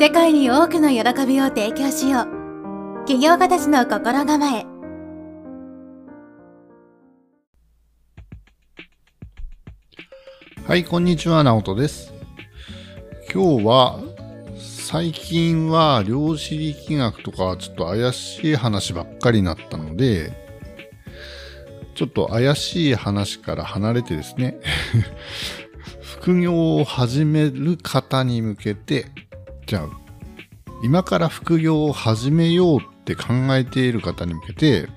世界に多くの喜びを提供しよう起業家たちの心構えはい、こんにちは、直人です。今日は、最近は量子力学とかちょっと怪しい話ばっかりになったので、ちょっと怪しい話から離れてですね、副業を始める方に向けて、じゃあ、今から副業を始めようって考えている方に向けて、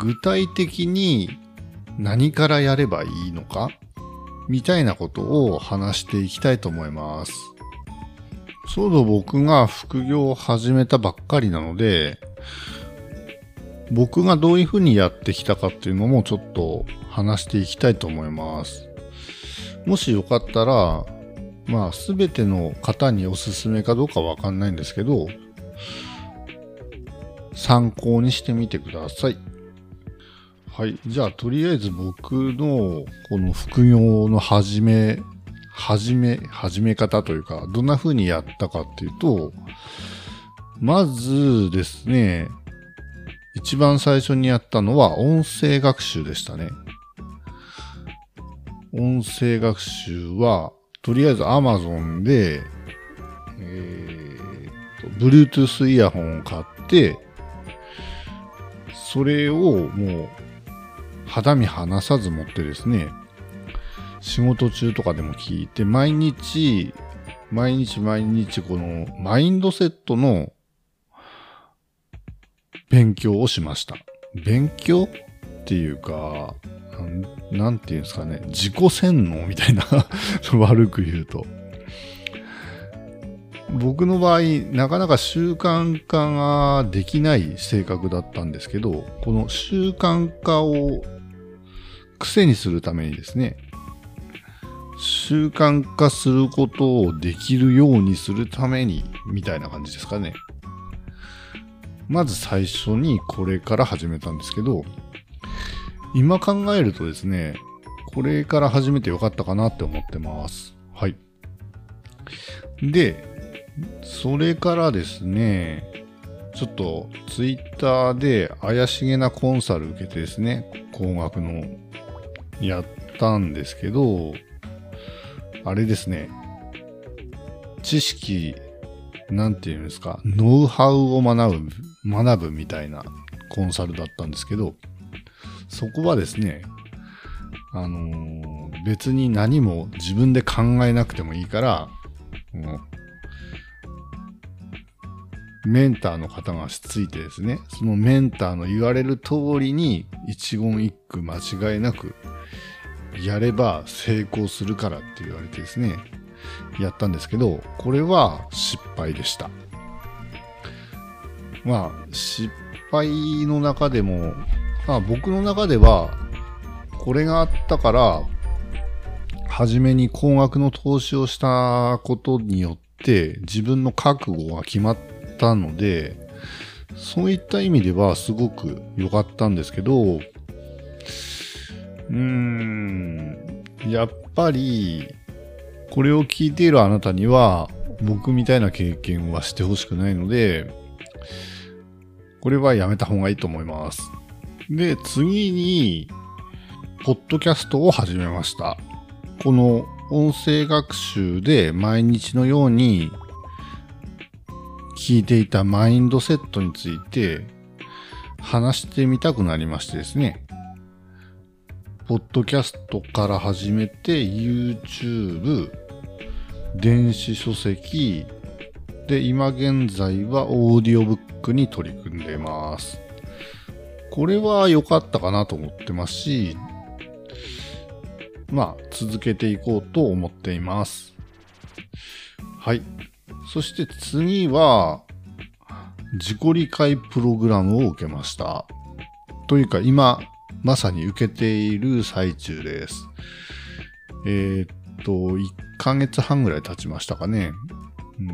具体的に何からやればいいのかみたいなことを話していきたいと思います。ちょうど僕が副業を始めたばっかりなので、僕がどういうふうにやってきたかっていうのもちょっと話していきたいと思います。もしよかったら、まあすべての方におすすめかどうかわかんないんですけど、参考にしてみてください。はい。じゃあ、とりあえず僕のこの副業の始め、始め、始め方というか、どんな風にやったかっていうと、まずですね、一番最初にやったのは音声学習でしたね。音声学習は、とりあえず Amazon で、えーと、Bluetooth イヤホンを買って、それをもう肌身離さず持ってですね、仕事中とかでも聞いて、毎日、毎日毎日このマインドセットの勉強をしました。勉強っていうか、なんていうんですかね、自己洗脳みたいな、悪く言うと。僕の場合、なかなか習慣化ができない性格だったんですけど、この習慣化を癖にするためにですね、習慣化することをできるようにするために、みたいな感じですかね。まず最初にこれから始めたんですけど、今考えるとですね、これから始めてよかったかなって思ってます。はい。で、それからですね、ちょっとツイッターで怪しげなコンサル受けてですね、工学のやったんですけど、あれですね、知識、なんていうんですか、ノウハウを学ぶ、学ぶみたいなコンサルだったんですけど、そこはですね、あのー別に何も自分で考えなくてもいいから、もうメンターの方がしついてですね、そのメンターの言われる通りに一言一句間違いなくやれば成功するからって言われてですね、やったんですけど、これは失敗でした。まあ、失敗の中でも、まあ僕の中では、これがあったから、初めに高額の投資をしたことによって自分の覚悟が決まったので、そういった意味ではすごく良かったんですけど、うーん、やっぱり、これを聞いているあなたには、僕みたいな経験はしてほしくないので、これはやめた方がいいと思います。で、次に、ポッドキャストを始めました。この音声学習で毎日のように聞いていたマインドセットについて話してみたくなりましてですね。ポッドキャストから始めて YouTube、電子書籍、で、今現在はオーディオブックに取り組んでます。これは良かったかなと思ってますし、まあ、続けていこうと思っています。はい。そして次は、自己理解プログラムを受けました。というか、今、まさに受けている最中です。えーっと、1ヶ月半ぐらい経ちましたかね。うん。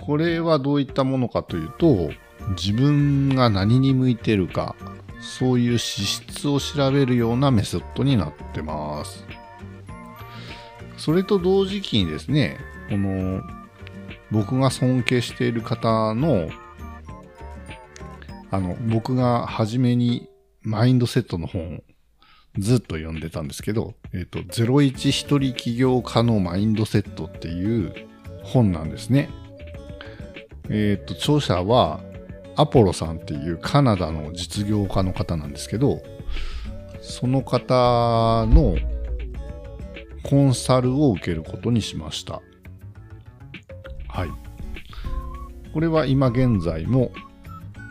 これはどういったものかというと、自分が何に向いてるか、そういう資質を調べるようなメソッドになってます。それと同時期にですね、この、僕が尊敬している方の、あの、僕が初めにマインドセットの本をずっと読んでたんですけど、えっ、と、01一人起業家のマインドセットっていう本なんですね。えっ、と、著者はアポロさんっていうカナダの実業家の方なんですけど、その方のコンサルを受けることにしました。はい。これは今現在も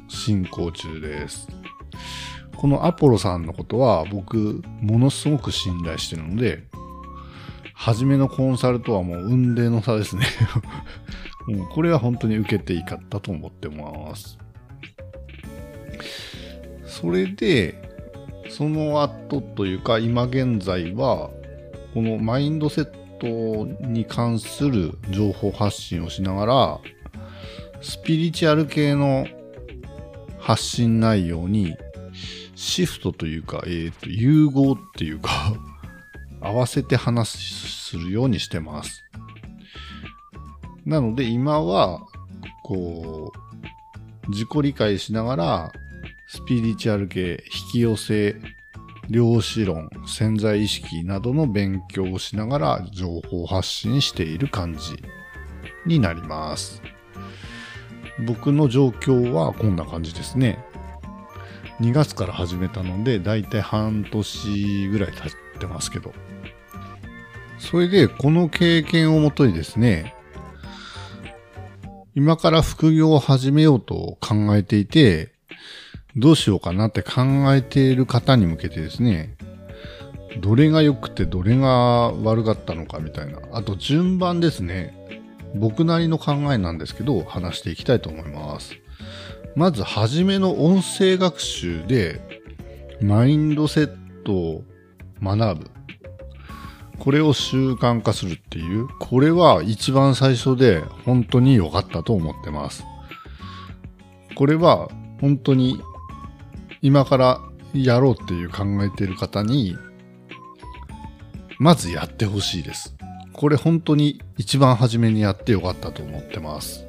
進行中です。このアポロさんのことは僕ものすごく信頼してるので、初めのコンサルとはもう運命の差ですね。もうこれは本当に受けていいかったと思ってます。それで、その後というか今現在は、このマインドセットに関する情報発信をしながら、スピリチュアル系の発信内容にシフトというか、えっ、と、融合っていうか、合わせて話するようにしてます。なので今は、こう、自己理解しながら、スピリチュアル系、引き寄せ、量子論、潜在意識などの勉強をしながら情報発信している感じになります。僕の状況はこんな感じですね。2月から始めたので、だいたい半年ぐらい経ってますけど。それで、この経験をもとにですね、今から副業を始めようと考えていて、どうしようかなって考えている方に向けてですね、どれが良くてどれが悪かったのかみたいな。あと順番ですね。僕なりの考えなんですけど、話していきたいと思います。まず、はじめの音声学習で、マインドセットを学ぶ。これを習慣化するっていう、これは一番最初で本当に良かったと思ってます。これは本当に今からやろうっていう考えている方に、まずやってほしいです。これ本当に一番初めにやってよかったと思ってます。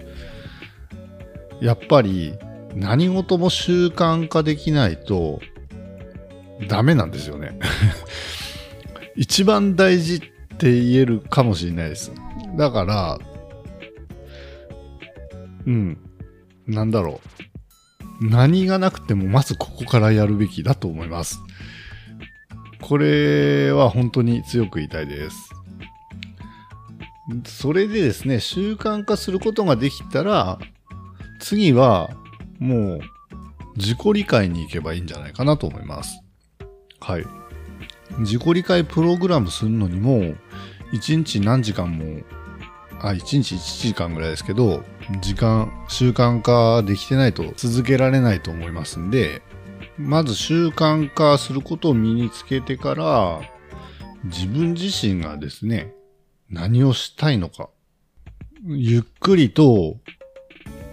やっぱり何事も習慣化できないとダメなんですよね。一番大事って言えるかもしれないです。だから、うん、なんだろう。何がなくてもまずここからやるべきだと思います。これは本当に強く言いたいです。それでですね、習慣化することができたら、次はもう自己理解に行けばいいんじゃないかなと思います。はい。自己理解プログラムするのにも、1日何時間も、あ、1日1時間ぐらいですけど、時間、習慣化できてないと続けられないと思いますんで、まず習慣化することを身につけてから、自分自身がですね、何をしたいのか、ゆっくりと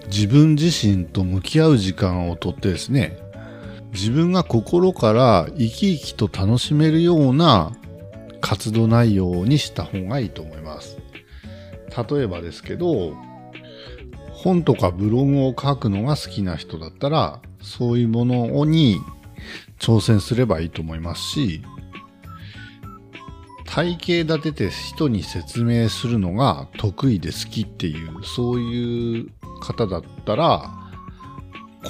自分自身と向き合う時間をとってですね、自分が心から生き生きと楽しめるような活動内容にした方がいいと思います。例えばですけど、本とかブログを書くのが好きな人だったら、そういうものに挑戦すればいいと思いますし、体系立てて人に説明するのが得意で好きっていう、そういう方だったら、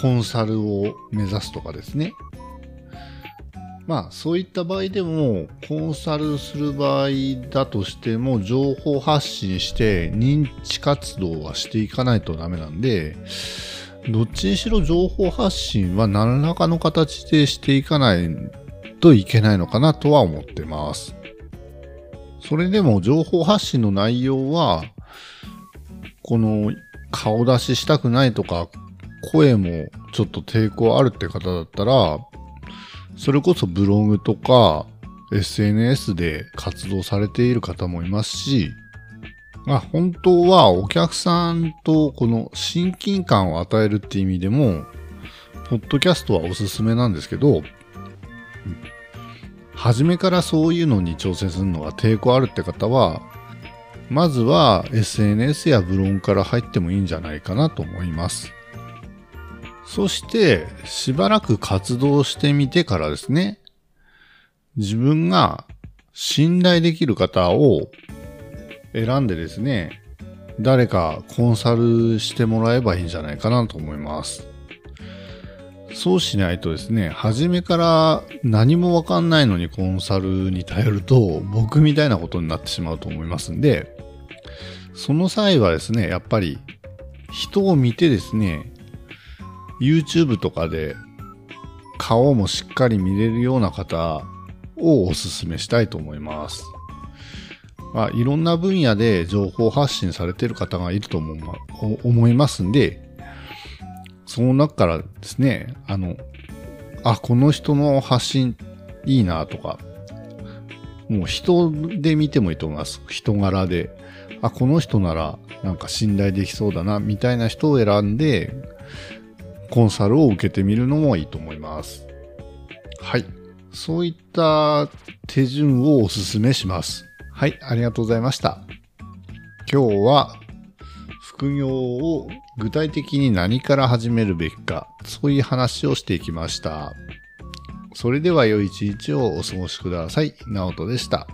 コンサルを目指すとかですね。まあ、そういった場合でも、コンサルする場合だとしても、情報発信して認知活動はしていかないとダメなんで、どっちにしろ情報発信は何らかの形でしていかないといけないのかなとは思ってます。それでも情報発信の内容は、この顔出ししたくないとか、声もちょっと抵抗あるって方だったら、それこそブログとか SNS で活動されている方もいますし、まあ、本当はお客さんとこの親近感を与えるって意味でも、ポッドキャストはおすすめなんですけど、初めからそういうのに挑戦するのが抵抗あるって方は、まずは SNS やブログから入ってもいいんじゃないかなと思います。そして、しばらく活動してみてからですね、自分が信頼できる方を選んでですね、誰かコンサルしてもらえばいいんじゃないかなと思います。そうしないとですね、初めから何もわかんないのにコンサルに頼ると僕みたいなことになってしまうと思いますんで、その際はですね、やっぱり人を見てですね、YouTube とかで顔もしっかり見れるような方をお勧めしたいと思います。まあ、いろんな分野で情報発信されている方がいると思ま思いますんで、その中からですね、あの、あ、この人の発信いいなとか、もう人で見てもいいと思います。人柄で。あ、この人ならなんか信頼できそうだな、みたいな人を選んで、コンサルを受けてみるのもいいと思います。はい。そういった手順をお勧めします。はい、ありがとうございました。今日は副業を具体的に何から始めるべきか、そういう話をしていきました。それでは良い一日をお過ごしください。ナオトでした。